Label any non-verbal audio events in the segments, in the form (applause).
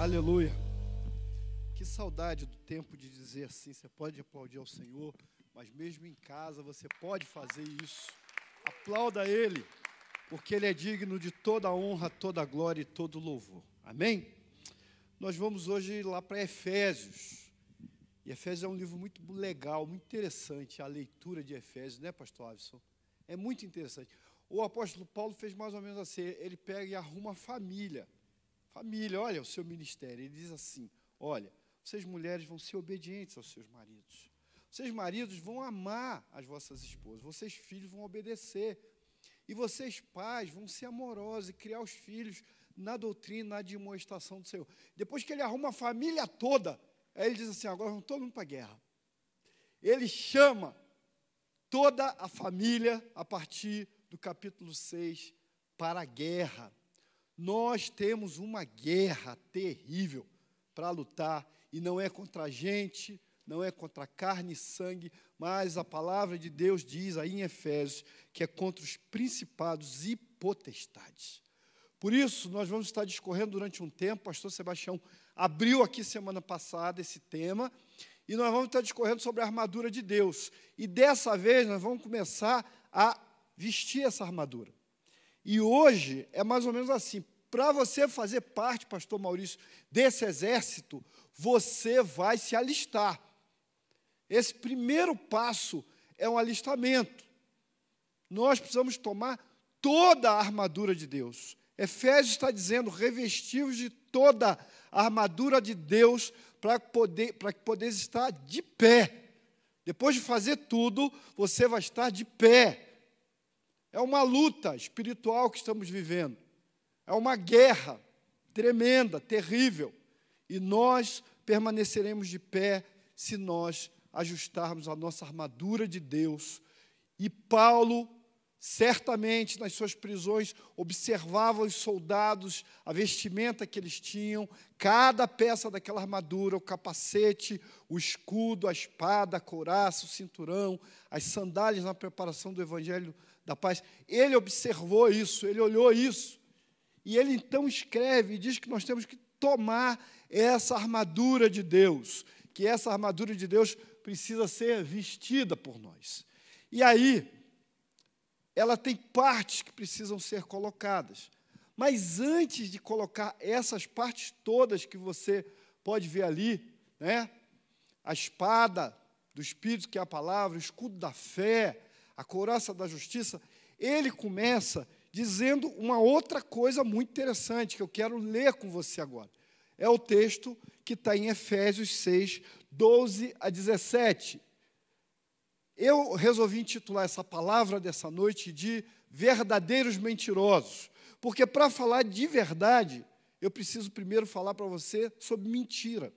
Aleluia. Que saudade do tempo de dizer assim: você pode aplaudir ao Senhor, mas mesmo em casa você pode fazer isso. Aplauda Ele, porque Ele é digno de toda honra, toda glória e todo louvor. Amém? Nós vamos hoje lá para Efésios. E Efésios é um livro muito legal, muito interessante, a leitura de Efésios, né, Pastor Avison? É muito interessante. O apóstolo Paulo fez mais ou menos assim: ele pega e arruma a família. Família, olha o seu ministério. Ele diz assim: olha, vocês mulheres vão ser obedientes aos seus maridos. Vocês maridos vão amar as vossas esposas. Vocês filhos vão obedecer. E vocês pais vão ser amorosos e criar os filhos na doutrina, na demonstração do Senhor. Depois que ele arruma a família toda, aí ele diz assim: agora vamos todo mundo para a guerra. Ele chama toda a família a partir do capítulo 6 para a guerra. Nós temos uma guerra terrível para lutar, e não é contra a gente, não é contra carne e sangue, mas a palavra de Deus diz aí em Efésios que é contra os principados e potestades. Por isso, nós vamos estar discorrendo durante um tempo, pastor Sebastião abriu aqui semana passada esse tema, e nós vamos estar discorrendo sobre a armadura de Deus. E dessa vez nós vamos começar a vestir essa armadura. E hoje é mais ou menos assim: para você fazer parte, pastor Maurício, desse exército, você vai se alistar. Esse primeiro passo é um alistamento. Nós precisamos tomar toda a armadura de Deus. Efésios está dizendo: revestivos de toda a armadura de Deus para poder, para que poderes estar de pé. Depois de fazer tudo, você vai estar de pé. É uma luta espiritual que estamos vivendo. É uma guerra tremenda, terrível. E nós permaneceremos de pé se nós ajustarmos a nossa armadura de Deus. E Paulo, certamente nas suas prisões, observava os soldados, a vestimenta que eles tinham, cada peça daquela armadura, o capacete, o escudo, a espada, a couraça, o cinturão, as sandálias na preparação do evangelho da paz. Ele observou isso, ele olhou isso. E ele então escreve e diz que nós temos que tomar essa armadura de Deus, que essa armadura de Deus precisa ser vestida por nós. E aí, ela tem partes que precisam ser colocadas. Mas antes de colocar essas partes todas que você pode ver ali, né? A espada do Espírito, que é a palavra, o escudo da fé, a couraça da justiça, ele começa dizendo uma outra coisa muito interessante que eu quero ler com você agora. É o texto que está em Efésios 6, 12 a 17. Eu resolvi intitular essa palavra dessa noite de verdadeiros mentirosos, porque para falar de verdade, eu preciso primeiro falar para você sobre mentira.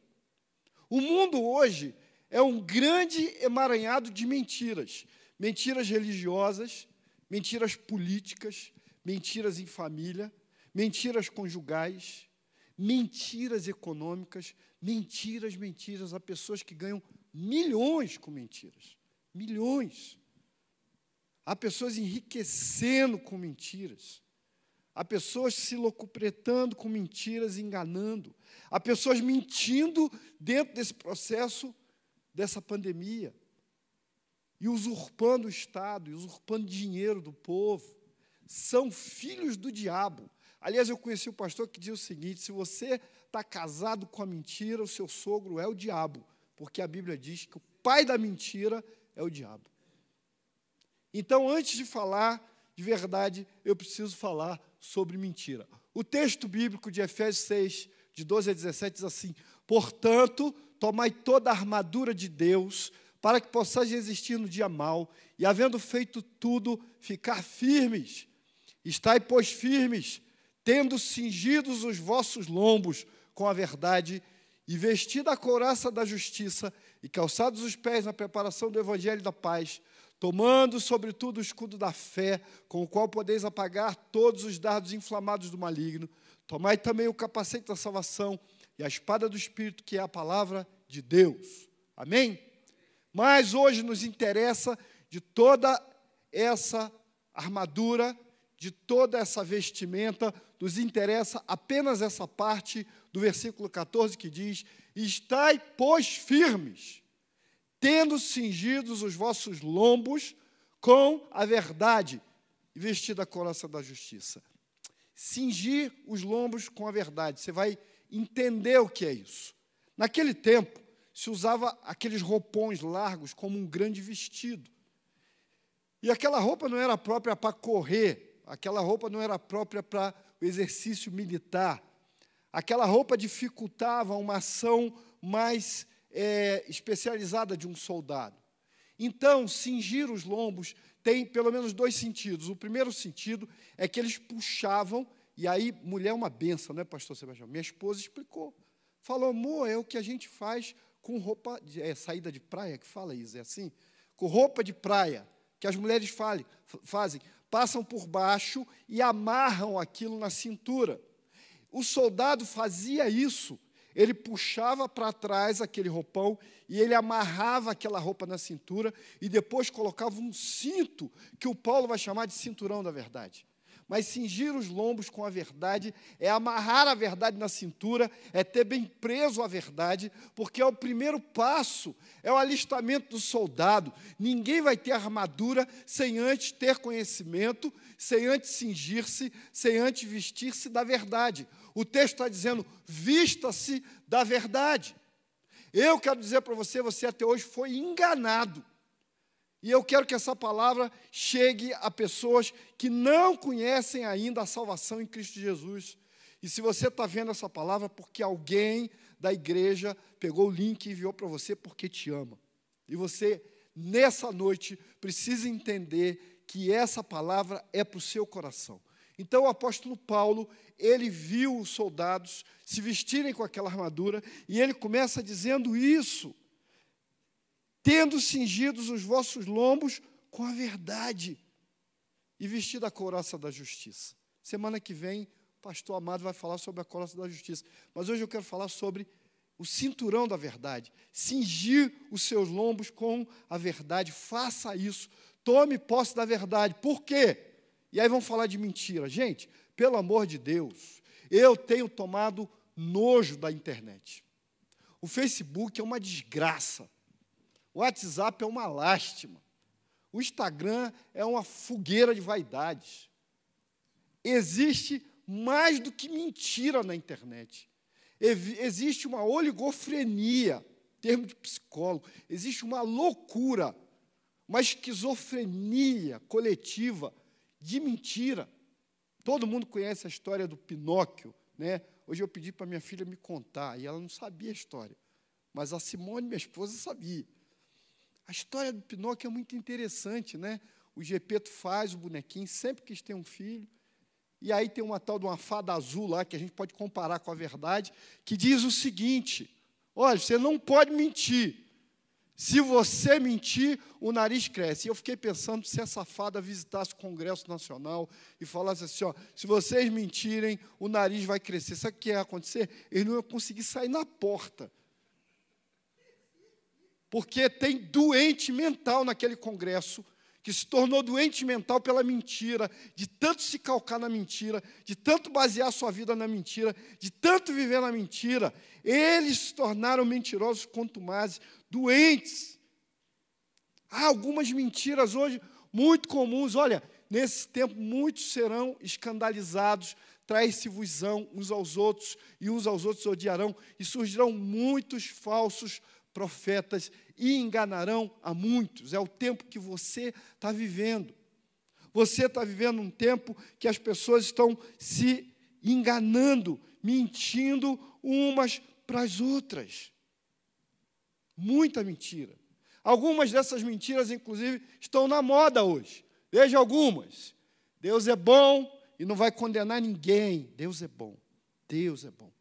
O mundo hoje é um grande emaranhado de mentiras, mentiras religiosas, mentiras políticas, mentiras em família, mentiras conjugais, mentiras econômicas, mentiras, mentiras. Há pessoas que ganham milhões com mentiras. Milhões. Há pessoas enriquecendo com mentiras. Há pessoas se locupretando com mentiras, enganando. Há pessoas mentindo dentro desse processo dessa pandemia. E usurpando o Estado, e usurpando dinheiro do povo são filhos do diabo. Aliás, eu conheci um pastor que dizia o seguinte: se você está casado com a mentira, o seu sogro é o diabo, porque a Bíblia diz que o pai da mentira é o diabo. Então, antes de falar de verdade, eu preciso falar sobre mentira. O texto bíblico de Efésios 6, de 12 a 17, diz assim: Portanto, tomai toda a armadura de Deus, para que possais resistir no dia mau, e havendo feito tudo, ficar firmes. Estai, pois, firmes, tendo cingidos os vossos lombos com a verdade, e vestida a couraça da justiça, e calçados os pés na preparação do evangelho da paz, tomando sobretudo o escudo da fé, com o qual podeis apagar todos os dardos inflamados do maligno. Tomai também o capacete da salvação e a espada do Espírito, que é a palavra de Deus. Amém? Mas hoje nos interessa de toda essa armadura de toda essa vestimenta, nos interessa apenas essa parte do versículo 14, que diz: Estai, pois, firmes, tendo cingidos os vossos lombos com a verdade, e vestida a coraça da justiça. Cingir os lombos com a verdade. Você vai entender o que é isso. Naquele tempo, se usava aqueles roupões largos como um grande vestido. E aquela roupa não era própria para correr, aquela roupa não era própria para o exercício militar. Aquela roupa dificultava uma ação mais é, especializada de um soldado. Então, cingir os lombos tem pelo menos dois sentidos. O primeiro sentido é que eles puxavam, e aí, mulher é uma benção, né, pastor Sebastião? Minha esposa explicou. Falou, amor, é o que a gente faz com roupa, de, é saída de praia, que fala isso, é assim? Com roupa de praia, que as mulheres fale, fazem, passam por baixo e amarram aquilo na cintura. O soldado fazia isso, ele puxava para trás aquele roupão e ele amarrava aquela roupa na cintura e depois colocava um cinto, que o Paulo vai chamar de cinturão da verdade. Mas cingir os lombos com a verdade é amarrar a verdade na cintura, é ter bem preso a verdade, porque é o primeiro passo, é o alistamento do soldado. Ninguém vai ter armadura sem antes ter conhecimento, sem antes cingir-se, sem antes vestir-se da verdade. O texto está dizendo: vista-se da verdade. Eu quero dizer para você, você até hoje foi enganado. E eu quero que essa palavra chegue a pessoas que não conhecem ainda a salvação em Cristo Jesus. E se você está vendo essa palavra, porque alguém da igreja pegou o link e enviou para você porque te ama. E você, nessa noite, precisa entender que essa palavra é para o seu coração. Então o apóstolo Paulo, ele viu os soldados se vestirem com aquela armadura, e ele começa dizendo isso tendo cingidos os vossos lombos com a verdade e vestido a couraça da justiça. Semana que vem, o pastor Amado vai falar sobre a couraça da justiça, mas hoje eu quero falar sobre o cinturão da verdade, cingir os seus lombos com a verdade, faça isso, tome posse da verdade. Por quê? E aí vamos falar de mentira. Gente, pelo amor de Deus, eu tenho tomado nojo da internet. O Facebook é uma desgraça. O WhatsApp é uma lástima. O Instagram é uma fogueira de vaidades. Existe mais do que mentira na internet. Existe uma oligofrenia, termo de psicólogo. Existe uma loucura, uma esquizofrenia coletiva de mentira. Todo mundo conhece a história do Pinóquio, né? Hoje eu pedi para minha filha me contar e ela não sabia a história, mas a Simone, minha esposa, sabia. A história do Pinóquio é muito interessante, né? O Gepeto faz o bonequinho, sempre quis ter um filho. E aí tem uma tal de uma fada azul lá, que a gente pode comparar com a verdade, que diz o seguinte: olha, você não pode mentir. Se você mentir, o nariz cresce. E eu fiquei pensando se essa fada visitasse o Congresso Nacional e falasse assim: ó, se vocês mentirem, o nariz vai crescer. Sabe o que ia acontecer? Eles não iam conseguir sair na porta porque tem doente mental naquele congresso, que se tornou doente mental pela mentira, de tanto se calcar na mentira, de tanto basear sua vida na mentira, de tanto viver na mentira, eles se tornaram mentirosos contumazes, doentes. Há algumas mentiras hoje muito comuns. Olha, nesse tempo muitos serão escandalizados, trair-se-vosão uns aos outros, e uns aos outros odiarão, e surgirão muitos falsos profetas e enganarão a muitos. É o tempo que você está vivendo. Você está vivendo um tempo que as pessoas estão se enganando, mentindo umas para as outras. Muita mentira. Algumas dessas mentiras, inclusive, estão na moda hoje. Veja algumas. Deus é bom e não vai condenar ninguém. Deus é bom. Deus é bom.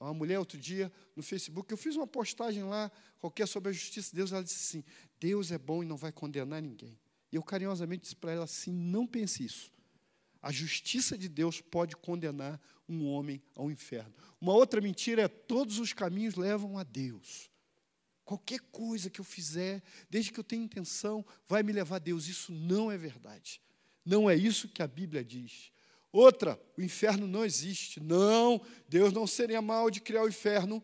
Uma mulher, outro dia, no Facebook, eu fiz uma postagem lá, qualquer sobre a justiça de Deus, ela disse assim: Deus é bom e não vai condenar ninguém. E eu carinhosamente disse para ela assim: não pense isso. A justiça de Deus pode condenar um homem ao inferno. Uma outra mentira é: todos os caminhos levam a Deus. Qualquer coisa que eu fizer, desde que eu tenha intenção, vai me levar a Deus. Isso não é verdade. Não é isso que a Bíblia diz. Outra, o inferno não existe. Não, Deus não seria mal de criar o inferno.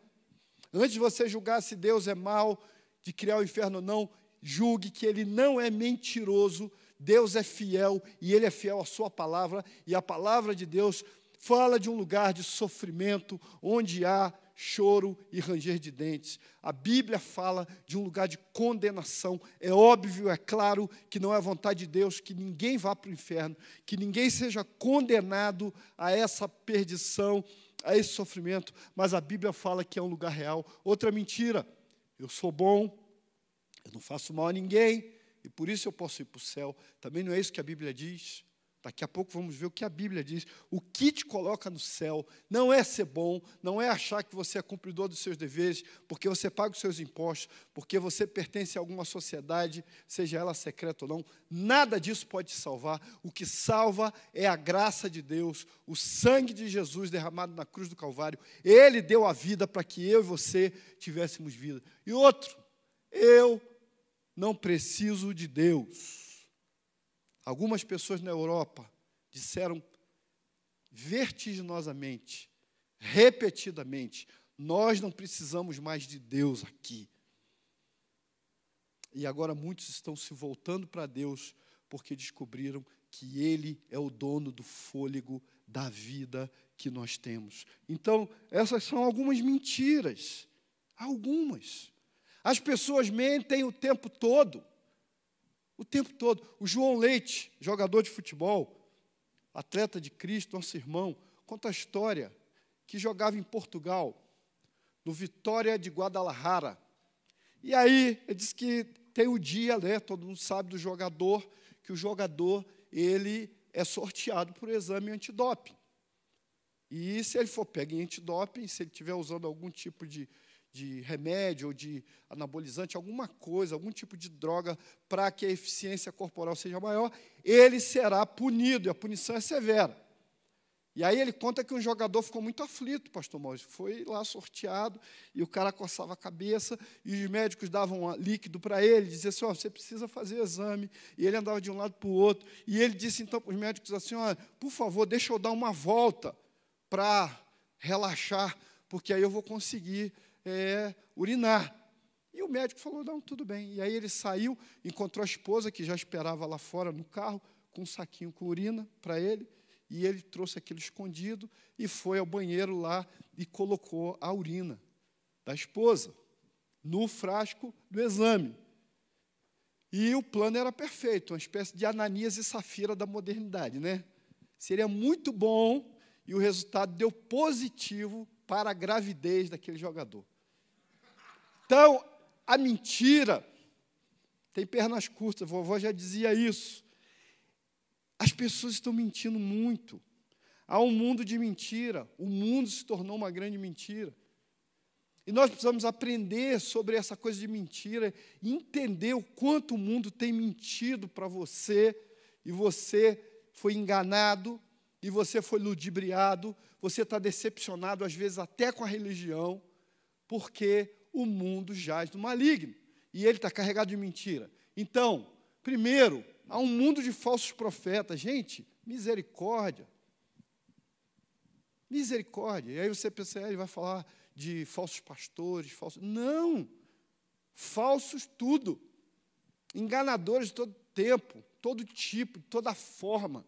Antes de você julgar se Deus é mal de criar o inferno ou não, julgue que ele não é mentiroso, Deus é fiel e ele é fiel à sua palavra, e a palavra de Deus fala de um lugar de sofrimento onde há choro e ranger de dentes. A Bíblia fala de um lugar de condenação. É óbvio, é claro que não é a vontade de Deus que ninguém vá para o inferno, que ninguém seja condenado a essa perdição, a esse sofrimento, mas a Bíblia fala que é um lugar real. Outra mentira, eu sou bom, eu não faço mal a ninguém, e por isso eu posso ir para o céu. Também não é isso que a Bíblia diz. Daqui a pouco vamos ver o que a Bíblia diz. O que te coloca no céu não é ser bom, não é achar que você é cumpridor dos seus deveres, porque você paga os seus impostos, porque você pertence a alguma sociedade, seja ela secreta ou não. Nada disso pode te salvar. O que salva é a graça de Deus, o sangue de Jesus derramado na cruz do Calvário. Ele deu a vida para que eu e você tivéssemos vida. E outro, eu não preciso de Deus. Algumas pessoas na Europa disseram vertiginosamente, repetidamente: nós não precisamos mais de Deus aqui. E agora muitos estão se voltando para Deus porque descobriram que Ele é o dono do fôlego da vida que nós temos. Então, essas são algumas mentiras. Algumas. As pessoas mentem o tempo todo. O tempo todo. O João Leite, jogador de futebol, atleta de Cristo, nosso irmão, conta a história que jogava em Portugal, no Vitória de Guadalajara. E aí, ele diz que tem o dia, né, todo mundo sabe do jogador, que o jogador, ele é sorteado por exame antidoping. E se ele for pego em antidoping, se ele estiver usando algum tipo de de remédio ou de anabolizante, alguma coisa, algum tipo de droga para que a eficiência corporal seja maior, ele será punido, e a punição é severa. E aí ele conta que um jogador ficou muito aflito, pastor Maurício. Foi lá sorteado, e o cara coçava a cabeça, e os médicos davam líquido para ele, diziam assim, oh, você precisa fazer exame. E ele andava de um lado para o outro. E ele disse então para os médicos assim, oh, por favor, deixa eu dar uma volta para relaxar, porque aí eu vou conseguir é, urinar. E o médico falou: não, tudo bem. E aí ele saiu, encontrou a esposa, que já esperava lá fora no carro, com um saquinho com urina para ele. E ele trouxe aquilo escondido e foi ao banheiro lá e colocou a urina da esposa no frasco do exame. E o plano era perfeito, uma espécie de Ananias e Safira da modernidade, né? Seria muito bom e o resultado deu positivo para a gravidez daquele jogador. Então, a mentira tem pernas curtas, vovó já dizia isso. As pessoas estão mentindo muito. Há um mundo de mentira, o mundo se tornou uma grande mentira. E nós precisamos aprender sobre essa coisa de mentira, entender o quanto o mundo tem mentido para você, e você foi enganado, e você foi ludibriado, você está decepcionado, às vezes até com a religião, porque o mundo jaz do maligno. E ele está carregado de mentira. Então, primeiro, há um mundo de falsos profetas. Gente, misericórdia. Misericórdia. E aí você pensa, ele vai falar de falsos pastores, falsos. Não! Falsos tudo. Enganadores de todo tempo, todo tipo, toda forma.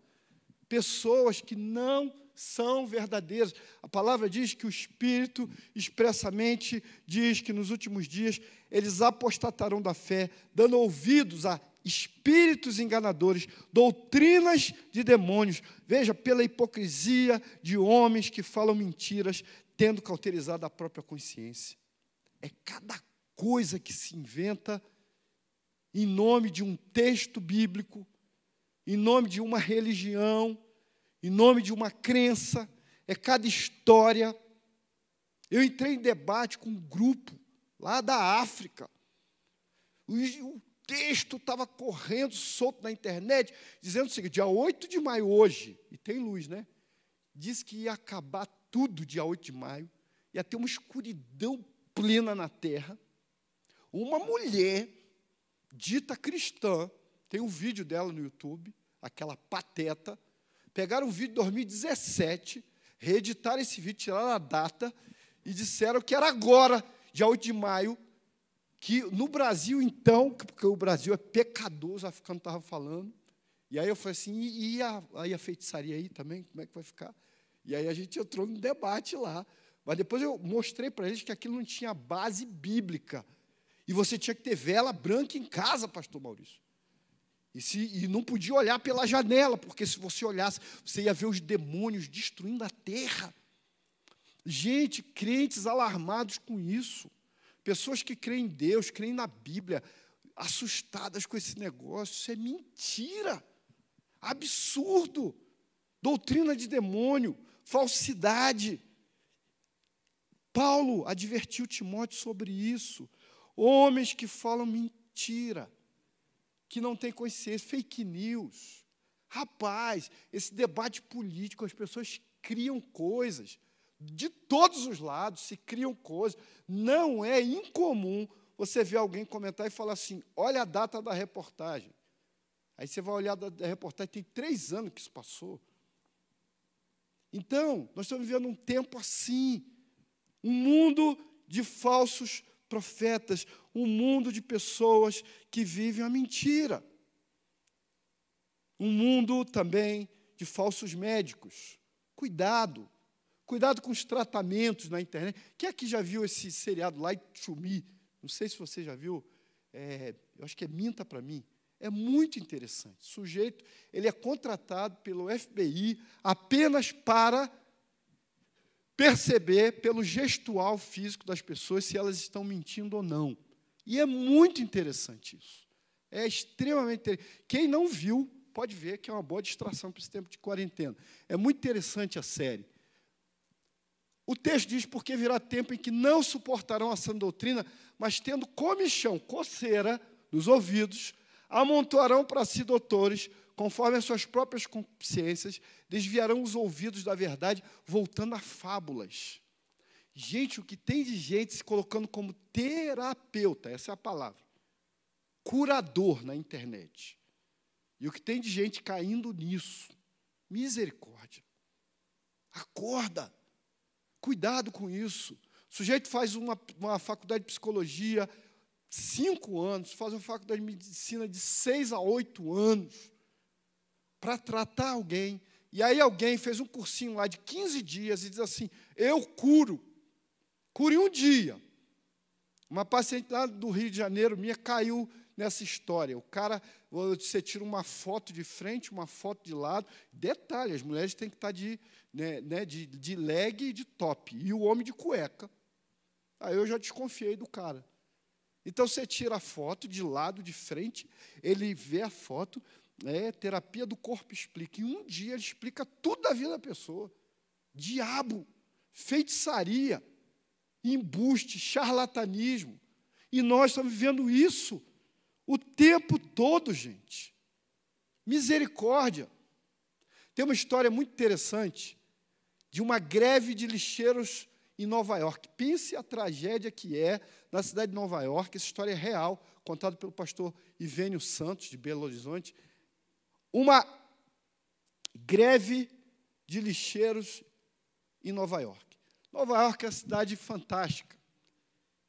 Pessoas que não são verdadeiras. A palavra diz que o Espírito expressamente diz que nos últimos dias eles apostatarão da fé, dando ouvidos a espíritos enganadores, doutrinas de demônios. Veja, pela hipocrisia de homens que falam mentiras, tendo cauterizado a própria consciência. É cada coisa que se inventa em nome de um texto bíblico, em nome de uma religião, em nome de uma crença, é cada história. Eu entrei em debate com um grupo lá da África. O, texto estava correndo solto na internet, dizendo o seguinte: dia 8 de maio, hoje, e tem luz, né? Diz que ia acabar tudo dia 8 de maio, ia ter uma escuridão plena na terra. Uma mulher, dita cristã, tem um vídeo dela no YouTube, aquela pateta, pegaram um vídeo de 2017, reeditaram esse vídeo, tiraram a data e disseram que era agora, dia 8 de maio, que no Brasil, então, porque o Brasil é pecador, os africanos estavam falando, e aí eu falei assim, e a, aí a feitiçaria aí também, como é que vai ficar? E aí a gente entrou num debate lá. Mas depois eu mostrei para eles que aquilo não tinha base bíblica. E você tinha que ter vela branca em casa, pastor Maurício. E, se, e não podia olhar pela janela, porque se você olhasse, você ia ver os demônios destruindo a terra. Gente, crentes alarmados com isso. Pessoas que creem em Deus, creem na Bíblia, assustadas com esse negócio. Isso é mentira. Absurdo. Doutrina de demônio, falsidade. Paulo advertiu Timóteo sobre isso. Homens que falam mentira, que não têm consciência, fake news. Rapaz, esse debate político, as pessoas criam coisas de todos os lados se criam coisas. Não é incomum você ver alguém comentar e falar assim: olha a data da reportagem. Aí você vai olhar da, reportagem, tem três anos que isso passou. Então, nós estamos vivendo um tempo assim, um mundo de falsos profetas, um mundo de pessoas que vivem a mentira. Um mundo também de falsos médicos. Cuidado, Cuidado com os tratamentos na internet. Quem aqui já viu esse seriado Light to Me? Não sei se você já viu. É, eu acho que é Minta para mim. É muito interessante. O sujeito ele é contratado pelo FBI apenas para perceber pelo gestual físico das pessoas se elas estão mentindo ou não. E é muito interessante isso. É extremamente interessante. Quem não viu, pode ver que é uma boa distração para esse tempo de quarentena. É muito interessante a série. O texto diz: Porque virá tempo em que não suportarão a sã doutrina, mas tendo comichão, coceira nos ouvidos, amontoarão para si doutores, conforme as suas próprias consciências, desviarão os ouvidos da verdade, voltando a fábulas. Gente, o que tem de gente se colocando como terapeuta, essa é a palavra, curador na internet. E o que tem de gente caindo nisso, misericórdia. Acorda. Cuidado com isso. O sujeito faz uma, uma faculdade de psicologia cinco anos, faz uma faculdade de medicina de seis a oito anos para tratar alguém. E aí alguém fez um cursinho lá de 15 dias e diz assim: eu curo. Cure um dia. Uma paciente lá do Rio de Janeiro minha caiu nessa história. O cara, você tira uma foto de frente, uma foto de lado. Detalhe: as mulheres têm que estar de né, né, de, de leg e de top, e o homem de cueca. Aí eu já desconfiei do cara. Então você tira a foto de lado, de frente, ele vê a foto, é terapia do corpo explica. E um dia ele explica tudo da vida da pessoa. Diabo, feitiçaria, embuste, charlatanismo. E nós estamos vivendo isso o tempo todo, gente. Misericórdia. Tem uma história muito interessante de uma greve de lixeiros em Nova York. Pense a tragédia que é na cidade de Nova York, essa história é real, contada pelo pastor Ivênio Santos, de Belo Horizonte. Uma greve de lixeiros em Nova York. Nova York é uma cidade fantástica.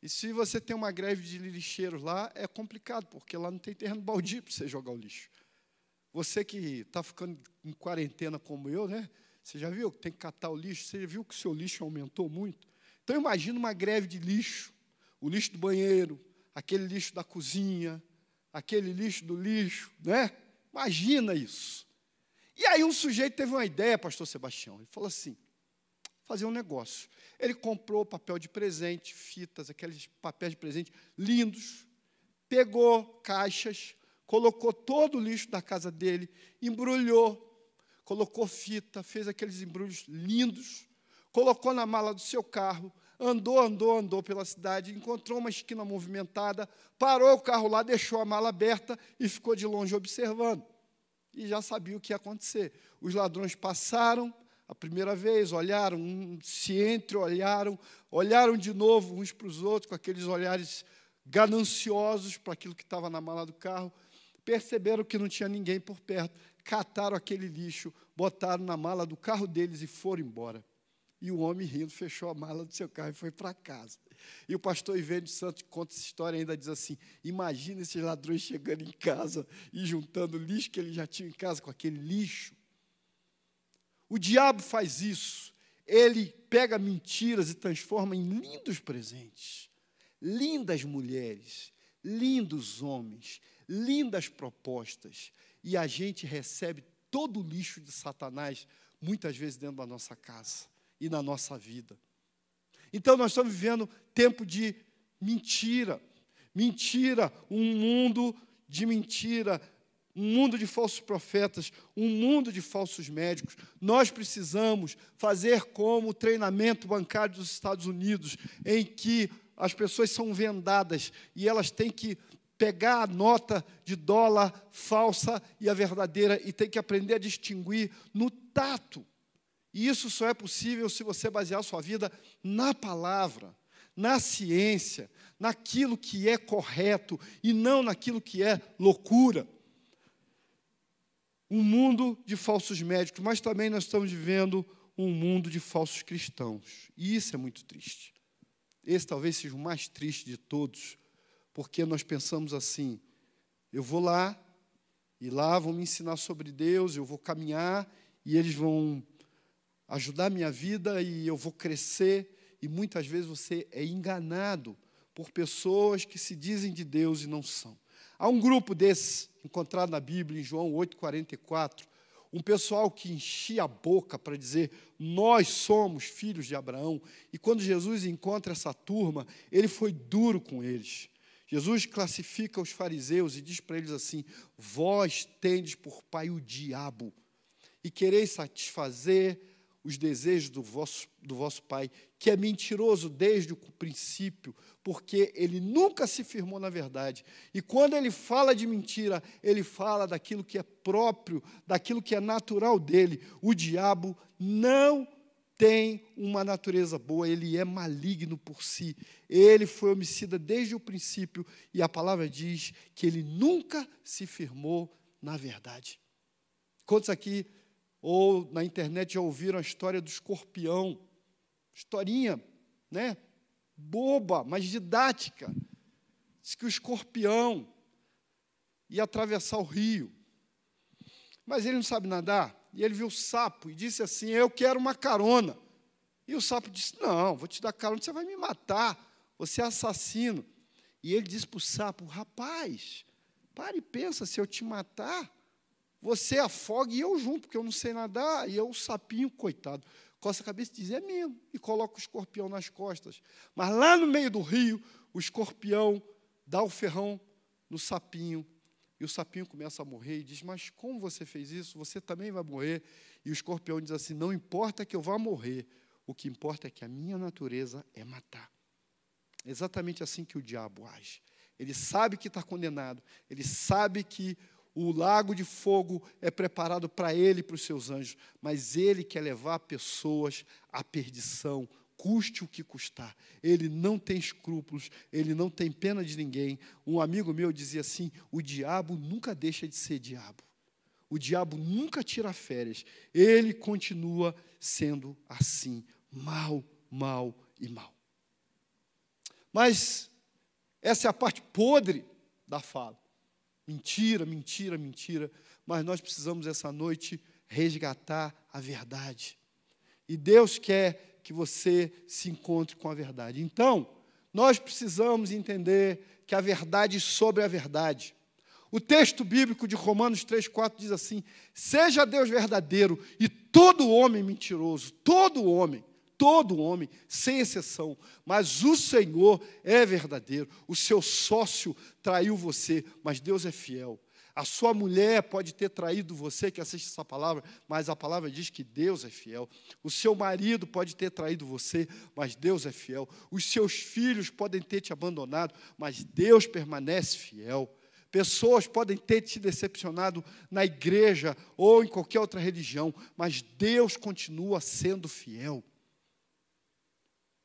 E se você tem uma greve de lixeiros lá, é complicado, porque lá não tem terreno baldio para você jogar o lixo. Você que está ficando em quarentena como eu, né? Você já viu que tem que catar o lixo? Você já viu que o seu lixo aumentou muito? Então imagina uma greve de lixo, o lixo do banheiro, aquele lixo da cozinha, aquele lixo do lixo, né? Imagina isso. E aí um sujeito teve uma ideia, pastor Sebastião, ele falou assim: fazer um negócio. Ele comprou papel de presente, fitas, aqueles papéis de presente lindos, pegou caixas, colocou todo o lixo da casa dele, embrulhou colocou fita, fez aqueles embrulhos lindos, colocou na mala do seu carro, andou, andou, andou pela cidade, encontrou uma esquina movimentada, parou o carro lá, deixou a mala aberta e ficou de longe observando. E já sabia o que ia acontecer. Os ladrões passaram a primeira vez, olharam, se entre olharam, olharam de novo uns para os outros, com aqueles olhares gananciosos para aquilo que estava na mala do carro, perceberam que não tinha ninguém por perto cataram aquele lixo, botaram na mala do carro deles e foram embora. E o homem rindo fechou a mala do seu carro e foi para casa. E o pastor Ivênio Santos conta essa história e ainda diz assim: imagina esses ladrões chegando em casa e juntando o lixo que ele já tinha em casa com aquele lixo. O diabo faz isso. Ele pega mentiras e transforma em lindos presentes, lindas mulheres, lindos homens, lindas propostas. E a gente recebe todo o lixo de Satanás, muitas vezes dentro da nossa casa e na nossa vida. Então nós estamos vivendo tempo de mentira. Mentira, um mundo de mentira, um mundo de falsos profetas, um mundo de falsos médicos. Nós precisamos fazer como o treinamento bancário dos Estados Unidos, em que as pessoas são vendadas e elas têm que pegar a nota de dólar falsa e a verdadeira e tem que aprender a distinguir no tato. E isso só é possível se você basear sua vida na palavra, na ciência, naquilo que é correto e não naquilo que é loucura. Um mundo de falsos médicos, mas também nós estamos vivendo um mundo de falsos cristãos. E isso é muito triste. Esse talvez seja o mais triste de todos, porque nós pensamos assim: eu vou lá, e lá vão me ensinar sobre Deus, eu vou caminhar, e eles vão ajudar a minha vida e eu vou crescer. E muitas vezes você é enganado por pessoas que se dizem de Deus e não são. Há um grupo desse encontrado na Bíblia, em João 8,44, um pessoal que enchia a boca para dizer: Nós somos filhos de Abraão. E quando Jesus encontra essa turma, ele foi duro com eles. Jesus classifica os fariseus e diz para eles assim: Vós tendes por pai o diabo, e quereis satisfazer os desejos do vosso, do vosso pai, que é mentiroso desde o princípio, porque ele nunca se firmou na verdade. E quando ele fala de mentira, ele fala daquilo que é próprio, daquilo que é natural dele. O diabo não tem uma natureza boa, ele é maligno por si. Ele foi homicida desde o princípio, e a palavra diz que ele nunca se firmou na verdade. Quantos aqui ou na internet já ouviram a história do escorpião. Historinha, né? Boba, mas didática. Diz que o escorpião ia atravessar o rio. Mas ele não sabe nadar. E ele viu o sapo e disse assim: Eu quero uma carona. E o sapo disse: Não, vou te dar carona, você vai me matar. Você é assassino. E ele disse para o sapo: Rapaz, pare e pensa, se eu te matar, você afoga e eu junto, porque eu não sei nadar, e eu, o sapinho, coitado, coça a cabeça e diz, é mesmo, e coloca o escorpião nas costas. Mas lá no meio do rio, o escorpião dá o ferrão no sapinho, e o sapinho começa a morrer e diz, mas como você fez isso? Você também vai morrer. E o escorpião diz assim, não importa que eu vá morrer, o que importa é que a minha natureza é matar. Exatamente assim que o diabo age. Ele sabe que está condenado, ele sabe que o lago de fogo é preparado para ele e para os seus anjos, mas ele quer levar pessoas à perdição, custe o que custar. Ele não tem escrúpulos, ele não tem pena de ninguém. Um amigo meu dizia assim: o diabo nunca deixa de ser diabo. O diabo nunca tira férias. Ele continua sendo assim, mal, mal e mal. Mas essa é a parte podre da fala. Mentira, mentira, mentira. Mas nós precisamos essa noite resgatar a verdade. E Deus quer que você se encontre com a verdade. Então, nós precisamos entender que a verdade sobre a verdade. O texto bíblico de Romanos 3,4 diz assim: Seja Deus verdadeiro e todo homem mentiroso, todo homem todo homem, sem exceção. Mas o Senhor é verdadeiro. O seu sócio traiu você, mas Deus é fiel. A sua mulher pode ter traído você, que assiste essa palavra, mas a palavra diz que Deus é fiel. O seu marido pode ter traído você, mas Deus é fiel. Os seus filhos podem ter te abandonado, mas Deus permanece fiel. Pessoas podem ter te decepcionado na igreja ou em qualquer outra religião, mas Deus continua sendo fiel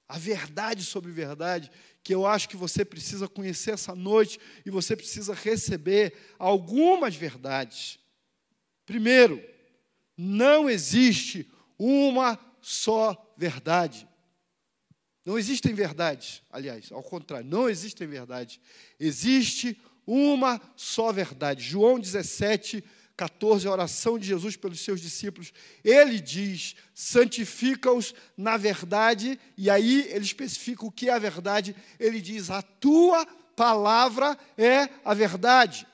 a verdade sobre verdade, que eu acho que você precisa conhecer essa noite e você precisa receber algumas verdades. Primeiro, não existe uma só verdade. Não existem verdades, aliás, ao contrário, não existem verdades. Existe uma só verdade. João 17, 14, a oração de Jesus pelos seus discípulos. Ele diz: santifica-os na verdade, e aí ele especifica o que é a verdade. Ele diz: a tua palavra é a verdade.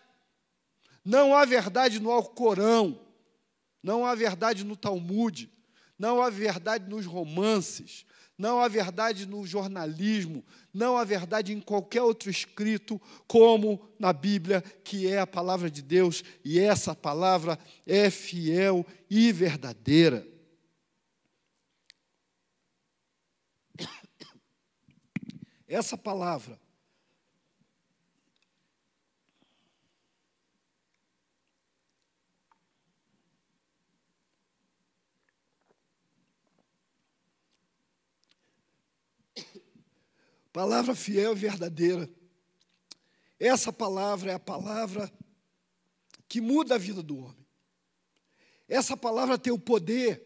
Não há verdade no Alcorão, não há verdade no Talmud, não há verdade nos romances, não há verdade no jornalismo, não há verdade em qualquer outro escrito, como na Bíblia, que é a palavra de Deus, e essa palavra é fiel e verdadeira. (coughs) Essa palavra Palavra fiel e verdadeira. Essa palavra é a palavra que muda a vida do homem. Essa palavra tem o poder,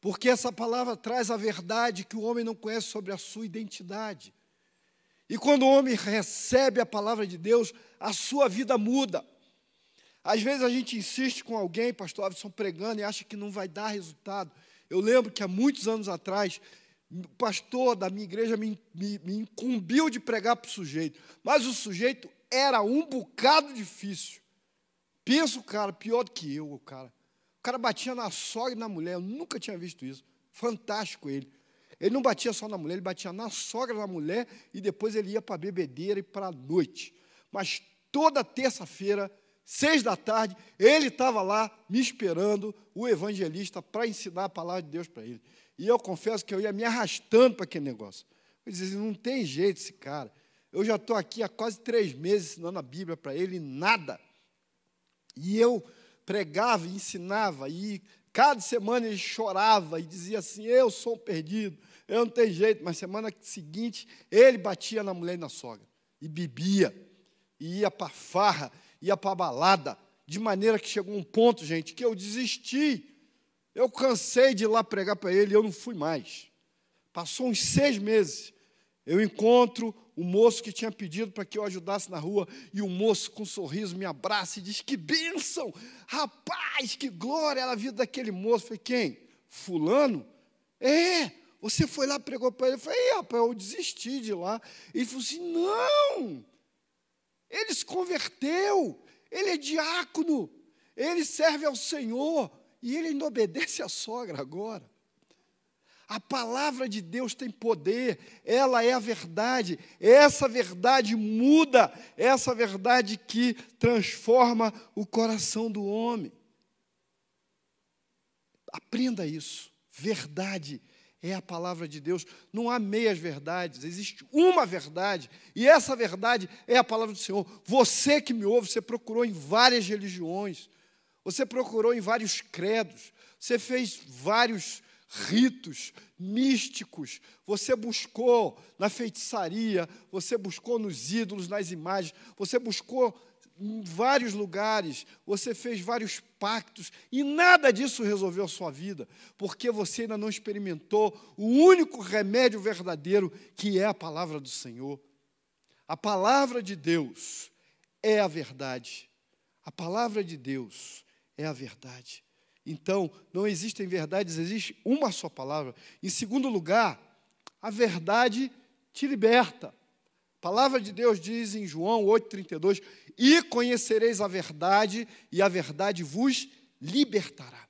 porque essa palavra traz a verdade que o homem não conhece sobre a sua identidade. E quando o homem recebe a palavra de Deus, a sua vida muda. Às vezes a gente insiste com alguém, pastor Avison, pregando e acha que não vai dar resultado. Eu lembro que há muitos anos atrás o pastor da minha igreja me, me, me incumbiu de pregar para o sujeito, mas o sujeito era um bocado difícil. Pensa o cara, pior do que eu, o cara. O cara batia na sogra e na mulher, eu nunca tinha visto isso. Fantástico ele. Ele não batia só na mulher, ele batia na sogra, na mulher, e depois ele ia para a bebedeira e para a noite. Mas toda terça-feira, seis da tarde, ele estava lá me esperando, o evangelista, para ensinar a palavra de Deus para ele. E eu confesso que eu ia me arrastando para aquele negócio. Eu dizia, não tem jeito esse cara. Eu já estou aqui há quase três meses ensinando a Bíblia para ele, nada. E eu pregava e ensinava, e cada semana ele chorava e dizia assim: Eu sou um perdido, eu não tenho jeito. Mas semana seguinte, ele batia na mulher e na sogra, e bebia, e ia para farra, ia para balada, de maneira que chegou um ponto, gente, que eu desisti. Eu cansei de ir lá pregar para ele e eu não fui mais. Passou uns seis meses. Eu encontro o moço que tinha pedido para que eu ajudasse na rua, e o moço, com um sorriso, me abraça e diz: Que bênção! Rapaz, que glória era a vida daquele moço. Eu falei: Quem? Fulano? É, você foi lá, pregou para ele. Eu falei: rapaz, eu desisti de ir lá. Ele falou assim: Não, ele se converteu, ele é diácono, ele serve ao Senhor. E ele ainda obedece à sogra agora. A palavra de Deus tem poder, ela é a verdade, essa verdade muda, essa verdade que transforma o coração do homem. Aprenda isso. Verdade é a palavra de Deus. Não há meias verdades, existe uma verdade, e essa verdade é a palavra do Senhor. Você que me ouve, você procurou em várias religiões, você procurou em vários credos, você fez vários ritos místicos, você buscou na feitiçaria, você buscou nos ídolos, nas imagens, você buscou em vários lugares, você fez vários pactos e nada disso resolveu a sua vida, porque você ainda não experimentou o único remédio verdadeiro, que é a palavra do Senhor. A palavra de Deus é a verdade. A palavra de Deus é a verdade. Então, não existem verdades, existe uma só palavra. Em segundo lugar, a verdade te liberta. A palavra de Deus diz em João 8,32: E conhecereis a verdade, e a verdade vos libertará.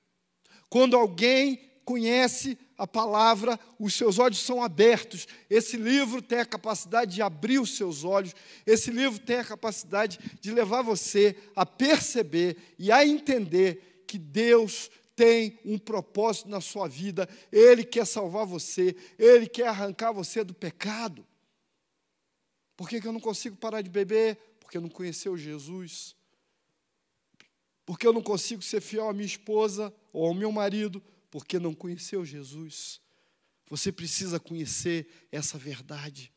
Quando alguém conhece a palavra, os seus olhos são abertos. Esse livro tem a capacidade de abrir os seus olhos, esse livro tem a capacidade de levar você a perceber e a entender que Deus tem um propósito na sua vida, Ele quer salvar você, Ele quer arrancar você do pecado. Por que, que eu não consigo parar de beber? Porque eu não conheceu Jesus. Porque eu não consigo ser fiel à minha esposa ou ao meu marido? Porque não conheceu Jesus. Você precisa conhecer essa verdade.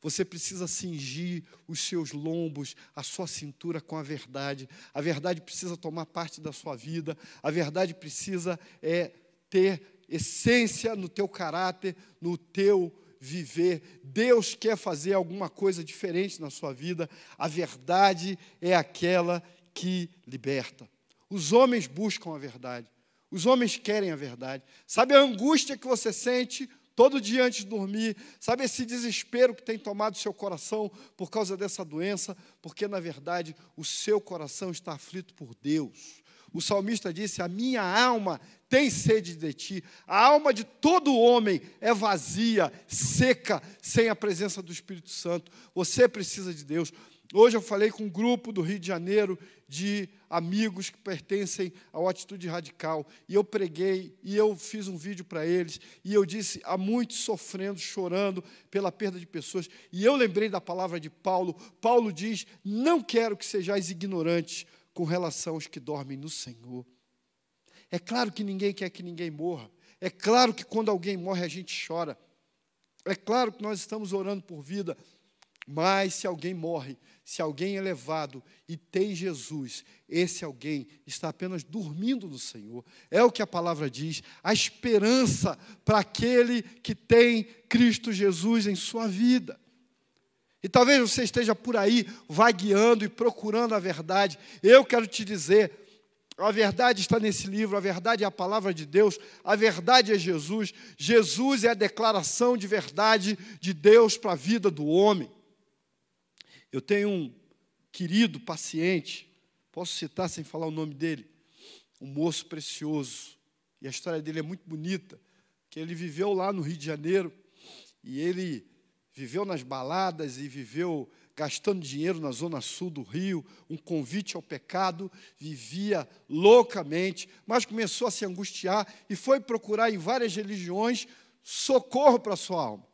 Você precisa cingir os seus lombos, a sua cintura com a verdade. A verdade precisa tomar parte da sua vida. A verdade precisa é, ter essência no teu caráter, no teu viver. Deus quer fazer alguma coisa diferente na sua vida. A verdade é aquela que liberta. Os homens buscam a verdade. Os homens querem a verdade. Sabe a angústia que você sente todo dia antes de dormir? Sabe esse desespero que tem tomado seu coração por causa dessa doença? Porque, na verdade, o seu coração está aflito por Deus. O salmista disse: A minha alma tem sede de ti. A alma de todo homem é vazia, seca, sem a presença do Espírito Santo. Você precisa de Deus. Hoje eu falei com um grupo do Rio de Janeiro de amigos que pertencem ao Atitude Radical. E eu preguei, e eu fiz um vídeo para eles, e eu disse: há muitos sofrendo, chorando pela perda de pessoas. E eu lembrei da palavra de Paulo. Paulo diz: Não quero que sejais ignorantes com relação aos que dormem no Senhor. É claro que ninguém quer que ninguém morra. É claro que quando alguém morre a gente chora. É claro que nós estamos orando por vida. Mas se alguém morre, se alguém é levado e tem Jesus, esse alguém está apenas dormindo no Senhor. É o que a palavra diz, a esperança para aquele que tem Cristo Jesus em sua vida. E talvez você esteja por aí vagueando e procurando a verdade. Eu quero te dizer, a verdade está nesse livro, a verdade é a palavra de Deus, a verdade é Jesus. Jesus é a declaração de verdade de Deus para a vida do homem. Eu tenho um querido paciente, posso citar sem falar o nome dele, um moço precioso, e a história dele é muito bonita, que ele viveu lá no Rio de Janeiro, e ele viveu nas baladas e viveu gastando dinheiro na zona sul do Rio, um convite ao pecado, vivia loucamente, mas começou a se angustiar e foi procurar em várias religiões socorro para sua alma.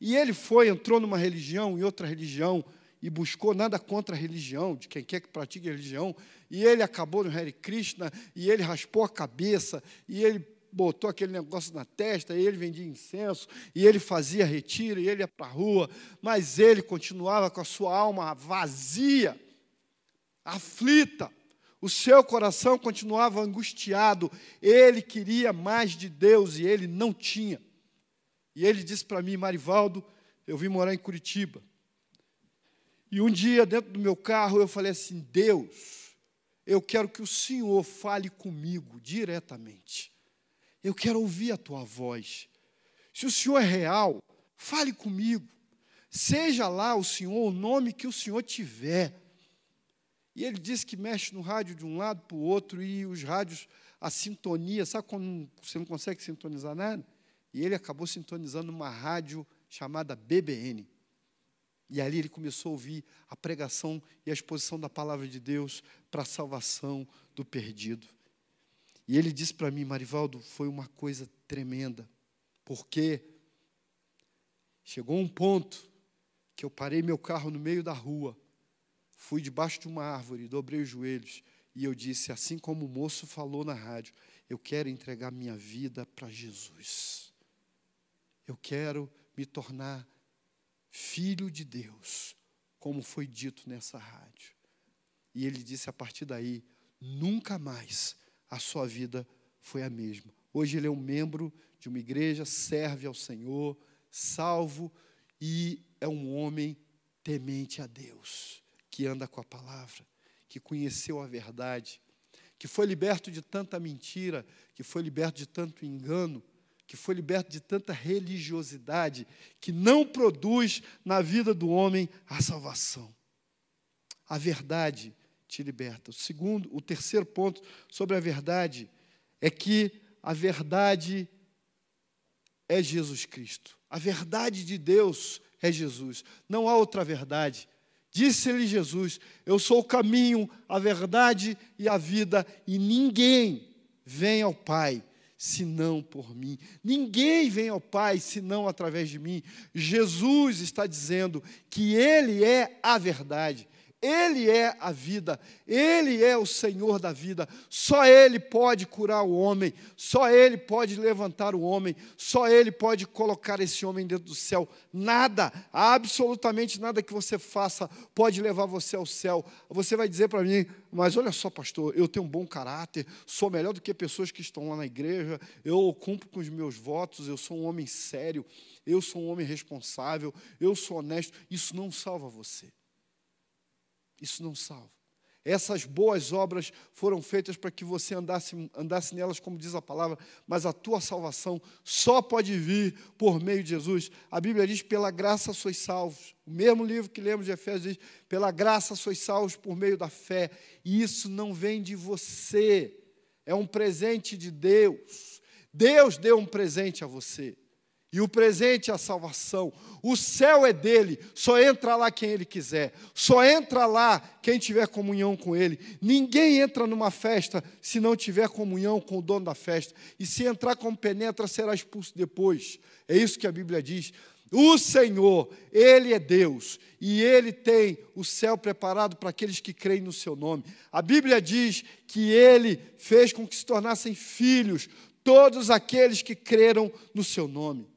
E ele foi, entrou numa religião, em outra religião, e buscou nada contra a religião, de quem quer que pratique a religião, e ele acabou no Hare Krishna, e ele raspou a cabeça, e ele botou aquele negócio na testa, e ele vendia incenso, e ele fazia retiro, e ele ia para a rua, mas ele continuava com a sua alma vazia, aflita, o seu coração continuava angustiado, ele queria mais de Deus e ele não tinha. E ele disse para mim, Marivaldo, eu vim morar em Curitiba. E um dia, dentro do meu carro, eu falei assim: Deus, eu quero que o Senhor fale comigo diretamente. Eu quero ouvir a tua voz. Se o Senhor é real, fale comigo. Seja lá o Senhor o nome que o Senhor tiver. E ele disse que mexe no rádio de um lado para o outro e os rádios, a sintonia, sabe quando você não consegue sintonizar nada? E ele acabou sintonizando uma rádio chamada BBN. E ali ele começou a ouvir a pregação e a exposição da palavra de Deus para a salvação do perdido. E ele disse para mim, Marivaldo, foi uma coisa tremenda, porque chegou um ponto que eu parei meu carro no meio da rua, fui debaixo de uma árvore, dobrei os joelhos e eu disse, assim como o moço falou na rádio, eu quero entregar minha vida para Jesus. Eu quero me tornar filho de Deus, como foi dito nessa rádio. E ele disse a partir daí, nunca mais a sua vida foi a mesma. Hoje ele é um membro de uma igreja, serve ao Senhor, salvo e é um homem temente a Deus, que anda com a palavra, que conheceu a verdade, que foi liberto de tanta mentira, que foi liberto de tanto engano que foi liberto de tanta religiosidade que não produz na vida do homem a salvação. A verdade te liberta. O segundo, o terceiro ponto sobre a verdade é que a verdade é Jesus Cristo. A verdade de Deus é Jesus. Não há outra verdade. Disse-lhe Jesus: Eu sou o caminho, a verdade e a vida, e ninguém vem ao Pai senão por mim. Ninguém vem ao Pai senão através de mim. Jesus está dizendo que Ele é a verdade. Ele é a vida, Ele é o Senhor da vida. Só Ele pode curar o homem, só Ele pode levantar o homem, só Ele pode colocar esse homem dentro do céu. Nada, absolutamente nada que você faça pode levar você ao céu. Você vai dizer para mim, mas olha só, pastor, eu tenho um bom caráter, sou melhor do que pessoas que estão lá na igreja, eu cumpro com os meus votos, eu sou um homem sério, eu sou um homem responsável, eu sou honesto. Isso não salva você. Isso não salva. Essas boas obras foram feitas para que você andasse, andasse nelas, como diz a palavra, mas a tua salvação só pode vir por meio de Jesus. A Bíblia diz: pela graça sois salvos. O mesmo livro que lemos de Efésios diz: pela graça sois salvos por meio da fé. E isso não vem de você, é um presente de Deus. Deus deu um presente a você. E o presente é a salvação. O céu é dele, só entra lá quem ele quiser. Só entra lá quem tiver comunhão com ele. Ninguém entra numa festa se não tiver comunhão com o dono da festa. E se entrar como penetra, será expulso depois. É isso que a Bíblia diz. O Senhor, Ele é Deus e Ele tem o céu preparado para aqueles que creem no Seu nome. A Bíblia diz que Ele fez com que se tornassem filhos todos aqueles que creram no Seu nome.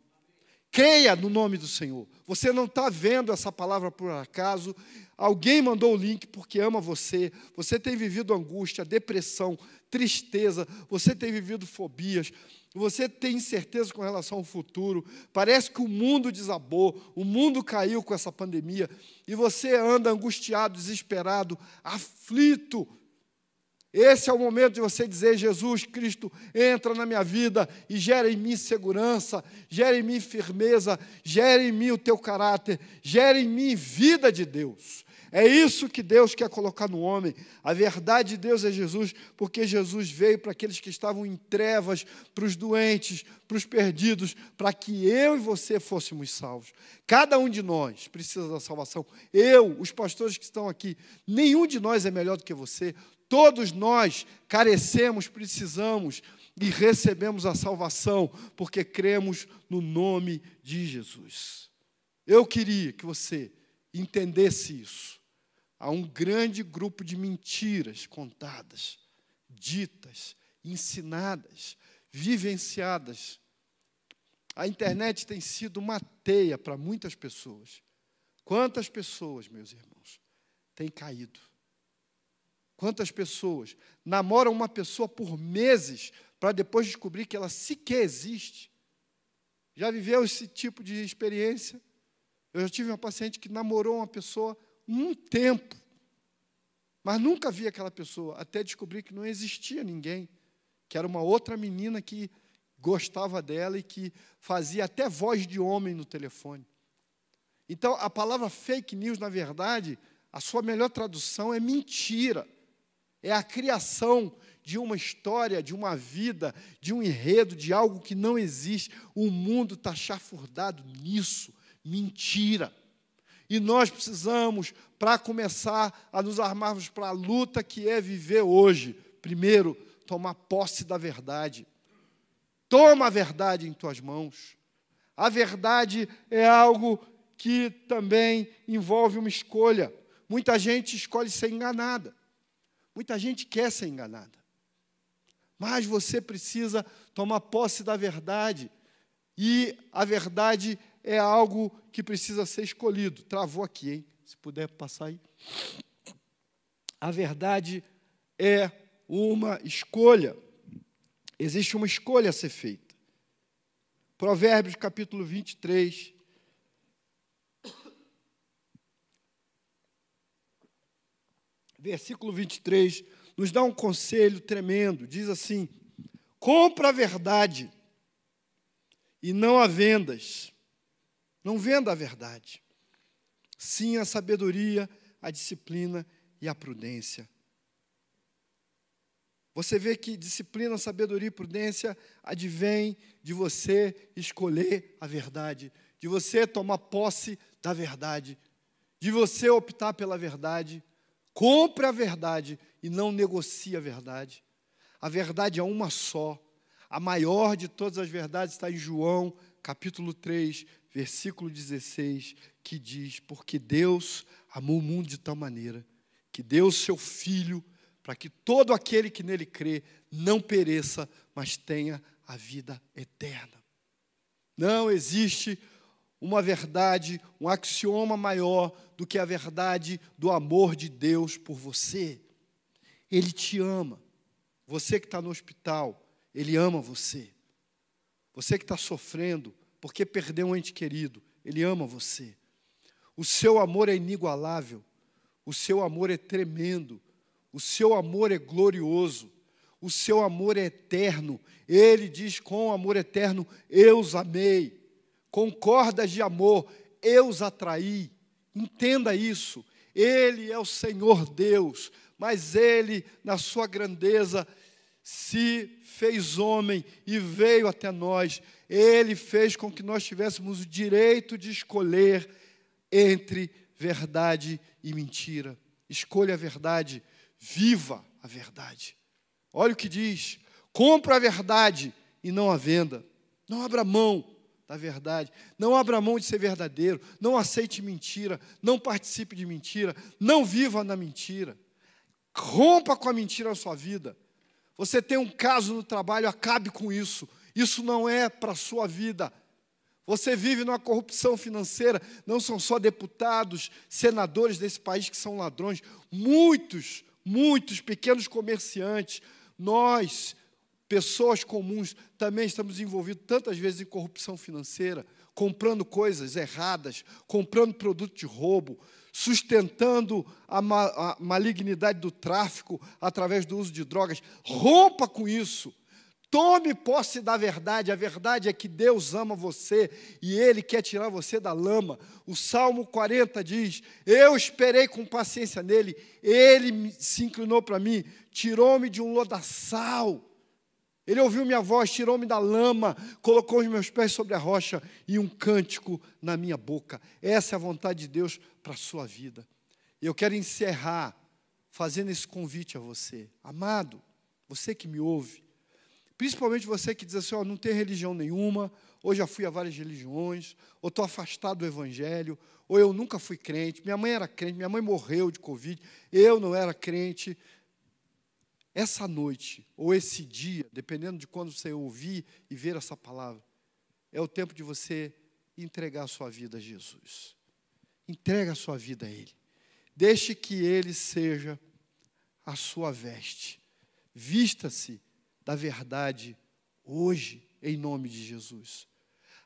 Creia no nome do Senhor. Você não está vendo essa palavra por acaso. Alguém mandou o link porque ama você. Você tem vivido angústia, depressão, tristeza. Você tem vivido fobias. Você tem incerteza com relação ao futuro. Parece que o mundo desabou, o mundo caiu com essa pandemia. E você anda angustiado, desesperado, aflito esse é o momento de você dizer: Jesus Cristo, entra na minha vida e gera em mim segurança, gera em mim firmeza, gera em mim o teu caráter, gera em mim vida de Deus. É isso que Deus quer colocar no homem. A verdade de Deus é Jesus, porque Jesus veio para aqueles que estavam em trevas, para os doentes, para os perdidos, para que eu e você fôssemos salvos. Cada um de nós precisa da salvação. Eu, os pastores que estão aqui, nenhum de nós é melhor do que você. Todos nós carecemos, precisamos e recebemos a salvação porque cremos no nome de Jesus. Eu queria que você entendesse isso. Há um grande grupo de mentiras contadas, ditas, ensinadas, vivenciadas. A internet tem sido uma teia para muitas pessoas. Quantas pessoas, meus irmãos, têm caído? Quantas pessoas namoram uma pessoa por meses para depois descobrir que ela sequer existe? Já viveu esse tipo de experiência? Eu já tive uma paciente que namorou uma pessoa um tempo, mas nunca vi aquela pessoa, até descobrir que não existia ninguém, que era uma outra menina que gostava dela e que fazia até voz de homem no telefone. Então, a palavra fake news, na verdade, a sua melhor tradução é mentira. É a criação de uma história, de uma vida, de um enredo, de algo que não existe. O mundo está chafurdado nisso. Mentira. E nós precisamos, para começar a nos armarmos para a luta que é viver hoje, primeiro, tomar posse da verdade. Toma a verdade em tuas mãos. A verdade é algo que também envolve uma escolha. Muita gente escolhe ser enganada. Muita gente quer ser enganada. Mas você precisa tomar posse da verdade. E a verdade é algo que precisa ser escolhido. Travou aqui, hein? Se puder passar aí. A verdade é uma escolha. Existe uma escolha a ser feita. Provérbios capítulo 23, versículo 23, nos dá um conselho tremendo. Diz assim: compra a verdade e não a vendas. Não venda a verdade. Sim a sabedoria, a disciplina e a prudência. Você vê que disciplina, sabedoria e prudência advém de você escolher a verdade, de você tomar posse da verdade, de você optar pela verdade, Compre a verdade e não negocie a verdade. A verdade é uma só. A maior de todas as verdades está em João, capítulo 3, versículo 16, que diz: Porque Deus amou o mundo de tal maneira que deu seu Filho para que todo aquele que nele crê não pereça, mas tenha a vida eterna. Não existe uma verdade, um axioma maior do que a verdade do amor de Deus por você. Ele te ama. Você que está no hospital, Ele ama você. Você que está sofrendo porque perdeu um ente querido, Ele ama você. O seu amor é inigualável. O seu amor é tremendo. O seu amor é glorioso. O seu amor é eterno. Ele diz com amor eterno: Eu os amei. Com cordas de amor, eu os atraí. Entenda isso. Ele é o Senhor Deus, mas ele, na sua grandeza, se fez homem e veio até nós. Ele fez com que nós tivéssemos o direito de escolher entre verdade e mentira. Escolha a verdade, viva a verdade. Olha o que diz: compra a verdade e não a venda. Não abra mão da verdade. Não abra mão de ser verdadeiro. Não aceite mentira. Não participe de mentira. Não viva na mentira. Rompa com a mentira na sua vida. Você tem um caso no trabalho, acabe com isso. Isso não é para a sua vida. Você vive numa corrupção financeira, não são só deputados, senadores desse país que são ladrões, muitos, muitos pequenos comerciantes, nós, pessoas comuns, também estamos envolvidos tantas vezes em corrupção financeira, comprando coisas erradas, comprando produto de roubo, sustentando a, ma a malignidade do tráfico através do uso de drogas. Rompa com isso. Tome posse da verdade. A verdade é que Deus ama você e Ele quer tirar você da lama. O Salmo 40 diz: Eu esperei com paciência nele, Ele se inclinou para mim, tirou-me de um lodaçal. Ele ouviu minha voz, tirou-me da lama, colocou os meus pés sobre a rocha e um cântico na minha boca. Essa é a vontade de Deus para a sua vida. E eu quero encerrar fazendo esse convite a você. Amado, você que me ouve, Principalmente você que diz assim: ó, não tem religião nenhuma, ou já fui a várias religiões, ou estou afastado do Evangelho, ou eu nunca fui crente, minha mãe era crente, minha mãe morreu de Covid, eu não era crente. Essa noite, ou esse dia, dependendo de quando você ouvir e ver essa palavra, é o tempo de você entregar a sua vida a Jesus. Entrega a sua vida a Ele. Deixe que Ele seja a sua veste. Vista-se da verdade hoje, em nome de Jesus.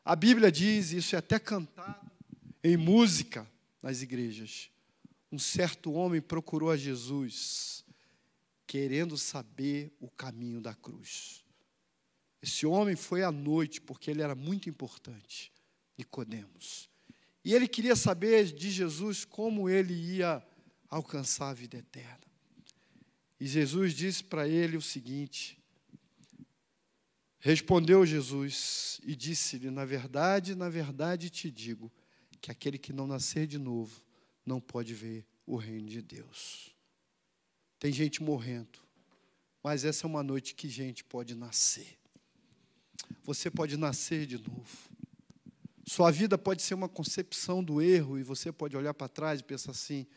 A Bíblia diz, isso é até cantado em música nas igrejas. Um certo homem procurou a Jesus, querendo saber o caminho da cruz. Esse homem foi à noite, porque ele era muito importante, Nicodemos. E ele queria saber de Jesus como ele ia alcançar a vida eterna. E Jesus disse para ele o seguinte: Respondeu Jesus e disse-lhe: Na verdade, na verdade te digo que aquele que não nascer de novo não pode ver o reino de Deus. Tem gente morrendo, mas essa é uma noite que gente pode nascer. Você pode nascer de novo. Sua vida pode ser uma concepção do erro e você pode olhar para trás e pensar assim: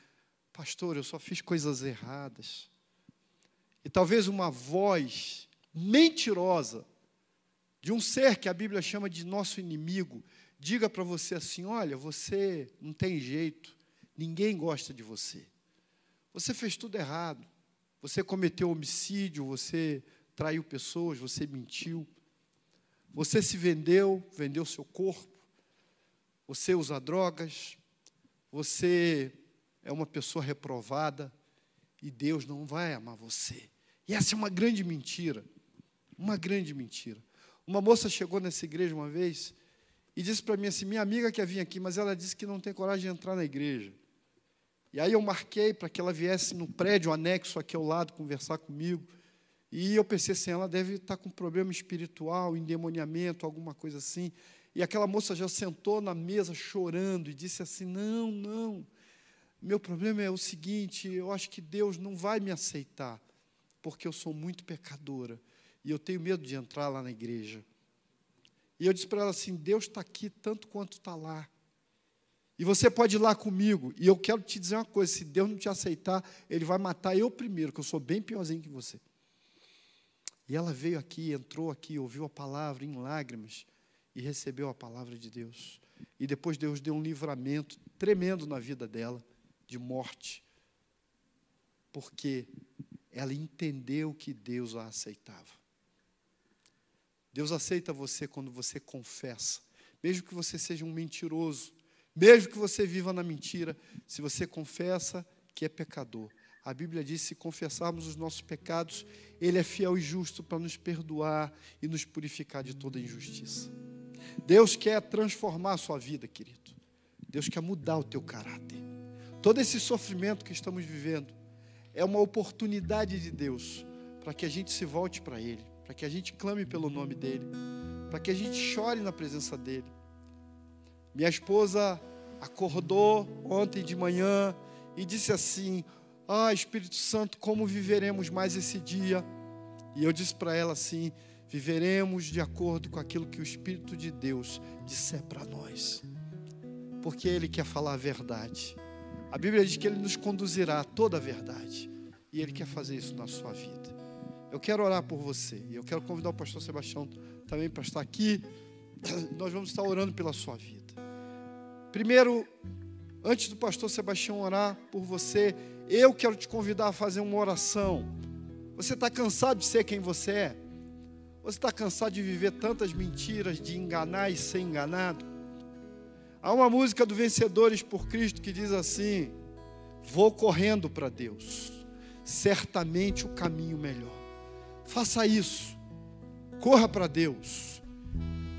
Pastor, eu só fiz coisas erradas. E talvez uma voz mentirosa de um ser que a Bíblia chama de nosso inimigo, diga para você assim: olha, você não tem jeito, ninguém gosta de você. Você fez tudo errado. Você cometeu homicídio, você traiu pessoas, você mentiu. Você se vendeu, vendeu seu corpo. Você usa drogas. Você é uma pessoa reprovada e Deus não vai amar você. E essa é uma grande mentira. Uma grande mentira. Uma moça chegou nessa igreja uma vez e disse para mim assim: minha amiga quer vir aqui, mas ela disse que não tem coragem de entrar na igreja. E aí eu marquei para que ela viesse no prédio anexo aqui ao lado conversar comigo. E eu pensei assim: ela deve estar com problema espiritual, endemoniamento, alguma coisa assim. E aquela moça já sentou na mesa chorando e disse assim: Não, não, meu problema é o seguinte: eu acho que Deus não vai me aceitar, porque eu sou muito pecadora. E eu tenho medo de entrar lá na igreja. E eu disse para ela assim: Deus está aqui tanto quanto está lá. E você pode ir lá comigo. E eu quero te dizer uma coisa: se Deus não te aceitar, Ele vai matar eu primeiro, que eu sou bem piorzinho que você. E ela veio aqui, entrou aqui, ouviu a palavra em lágrimas e recebeu a palavra de Deus. E depois Deus deu um livramento tremendo na vida dela, de morte, porque ela entendeu que Deus a aceitava. Deus aceita você quando você confessa, mesmo que você seja um mentiroso, mesmo que você viva na mentira, se você confessa que é pecador. A Bíblia diz: se confessarmos os nossos pecados, Ele é fiel e justo para nos perdoar e nos purificar de toda injustiça. Deus quer transformar a sua vida, querido. Deus quer mudar o teu caráter. Todo esse sofrimento que estamos vivendo é uma oportunidade de Deus para que a gente se volte para Ele, para que a gente clame pelo nome dEle, para que a gente chore na presença dEle. Minha esposa acordou ontem de manhã e disse assim: Ah, Espírito Santo, como viveremos mais esse dia? E eu disse para ela assim: Viveremos de acordo com aquilo que o Espírito de Deus disser para nós, porque Ele quer falar a verdade. A Bíblia diz que Ele nos conduzirá a toda a verdade, e Ele quer fazer isso na sua vida. Eu quero orar por você, e eu quero convidar o pastor Sebastião também para estar aqui. Nós vamos estar orando pela sua vida. Primeiro, antes do pastor Sebastião orar por você, eu quero te convidar a fazer uma oração. Você está cansado de ser quem você é? Você está cansado de viver tantas mentiras, de enganar e ser enganado? Há uma música do Vencedores por Cristo que diz assim: Vou correndo para Deus, certamente o caminho melhor. Faça isso, corra para Deus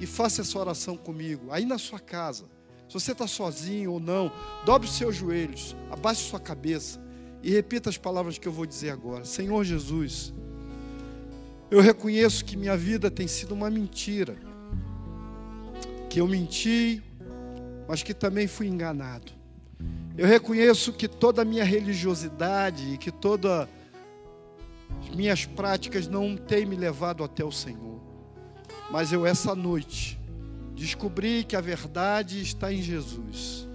e faça essa oração comigo, aí na sua casa. Se você está sozinho ou não, dobre os seus joelhos, abaixe sua cabeça e repita as palavras que eu vou dizer agora. Senhor Jesus, eu reconheço que minha vida tem sido uma mentira, que eu menti, mas que também fui enganado. Eu reconheço que toda a minha religiosidade e que todas as minhas práticas não têm me levado até o Senhor. Mas eu, essa noite, Descobri que a verdade está em Jesus.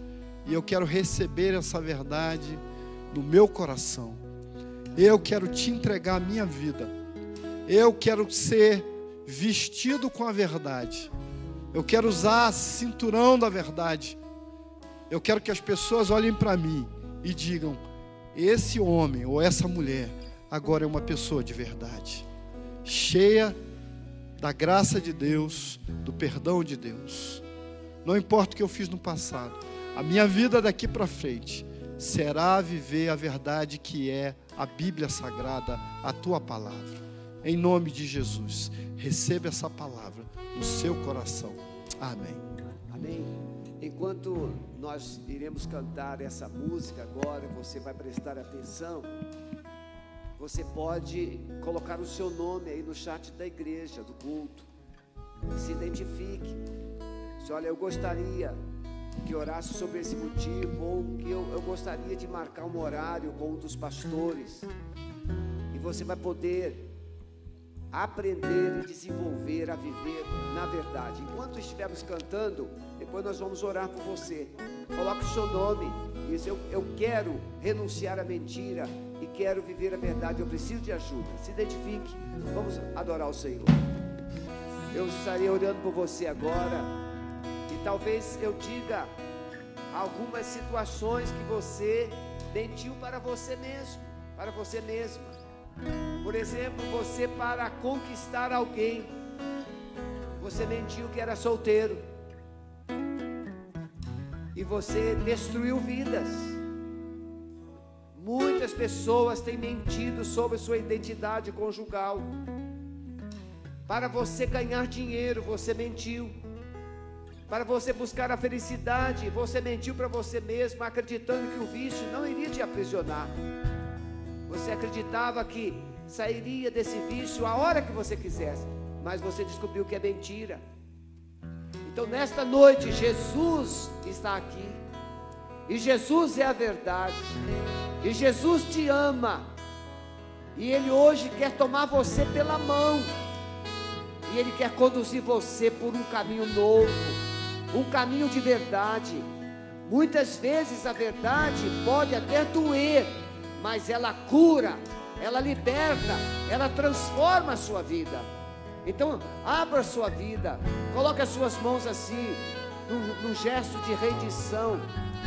E eu quero receber essa verdade no meu coração. Eu quero te entregar a minha vida. Eu quero ser vestido com a verdade. Eu quero usar cinturão da verdade. Eu quero que as pessoas olhem para mim e digam: esse homem ou essa mulher agora é uma pessoa de verdade, cheia de da graça de Deus, do perdão de Deus. Não importa o que eu fiz no passado, a minha vida daqui para frente será viver a verdade que é a Bíblia Sagrada, a tua palavra. Em nome de Jesus, receba essa palavra no seu coração. Amém. Amém. Enquanto nós iremos cantar essa música agora, você vai prestar atenção você pode colocar o seu nome aí no chat da igreja, do culto. Se identifique. Se olha, eu gostaria que orasse sobre esse motivo, ou que eu, eu gostaria de marcar um horário com um dos pastores. E você vai poder aprender e desenvolver a viver na verdade. Enquanto estivermos cantando, depois nós vamos orar por você. Coloque o seu nome. Diz: eu, eu quero renunciar à mentira quero viver a verdade, eu preciso de ajuda. Se identifique, vamos adorar o Senhor. Eu estarei orando por você agora, e talvez eu diga algumas situações que você mentiu para você mesmo, para você mesma. Por exemplo, você para conquistar alguém, você mentiu que era solteiro, e você destruiu vidas. Muitas pessoas têm mentido sobre sua identidade conjugal. Para você ganhar dinheiro, você mentiu. Para você buscar a felicidade, você mentiu para você mesmo, acreditando que o vício não iria te aprisionar. Você acreditava que sairia desse vício a hora que você quisesse, mas você descobriu que é mentira. Então, nesta noite, Jesus está aqui, e Jesus é a verdade. E Jesus te ama. E Ele hoje quer tomar você pela mão. E Ele quer conduzir você por um caminho novo, um caminho de verdade. Muitas vezes a verdade pode até doer, mas ela cura, ela liberta, ela transforma a sua vida. Então, abra a sua vida, coloque as suas mãos assim, num, num gesto de rendição,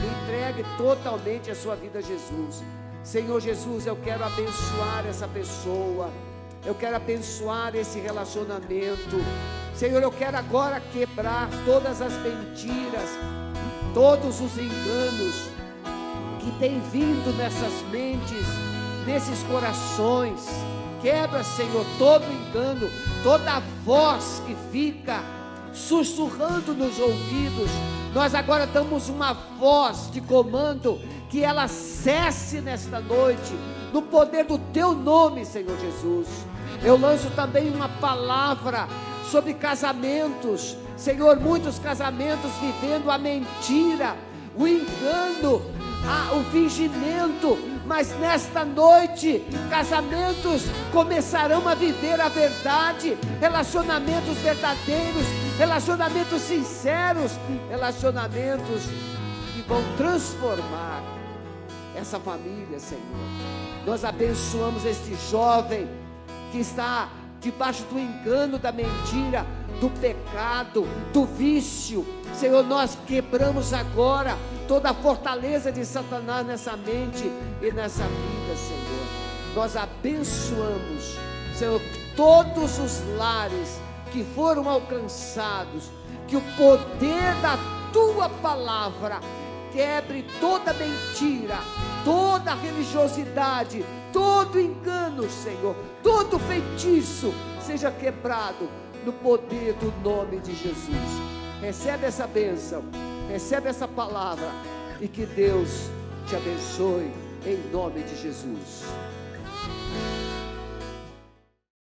entregue totalmente a sua vida a Jesus. Senhor Jesus, eu quero abençoar essa pessoa, eu quero abençoar esse relacionamento. Senhor, eu quero agora quebrar todas as mentiras, todos os enganos que têm vindo nessas mentes, nesses corações. Quebra, Senhor, todo engano, toda voz que fica sussurrando nos ouvidos. Nós agora damos uma voz de comando que ela cesse nesta noite, no poder do teu nome, Senhor Jesus. Eu lanço também uma palavra sobre casamentos. Senhor, muitos casamentos vivendo a mentira, o engano, a, o fingimento, mas nesta noite, casamentos começarão a viver a verdade, relacionamentos verdadeiros, relacionamentos sinceros, relacionamentos que vão transformar essa família, Senhor. Nós abençoamos este jovem que está debaixo do engano da mentira, do pecado, do vício. Senhor, nós quebramos agora toda a fortaleza de Satanás nessa mente e nessa vida, Senhor. Nós abençoamos, Senhor, todos os lares que foram alcançados, que o poder da tua palavra quebre toda mentira, toda religiosidade, todo engano, Senhor, todo feitiço seja quebrado no poder do nome de Jesus. Recebe essa bênção, recebe essa palavra e que Deus te abençoe em nome de Jesus.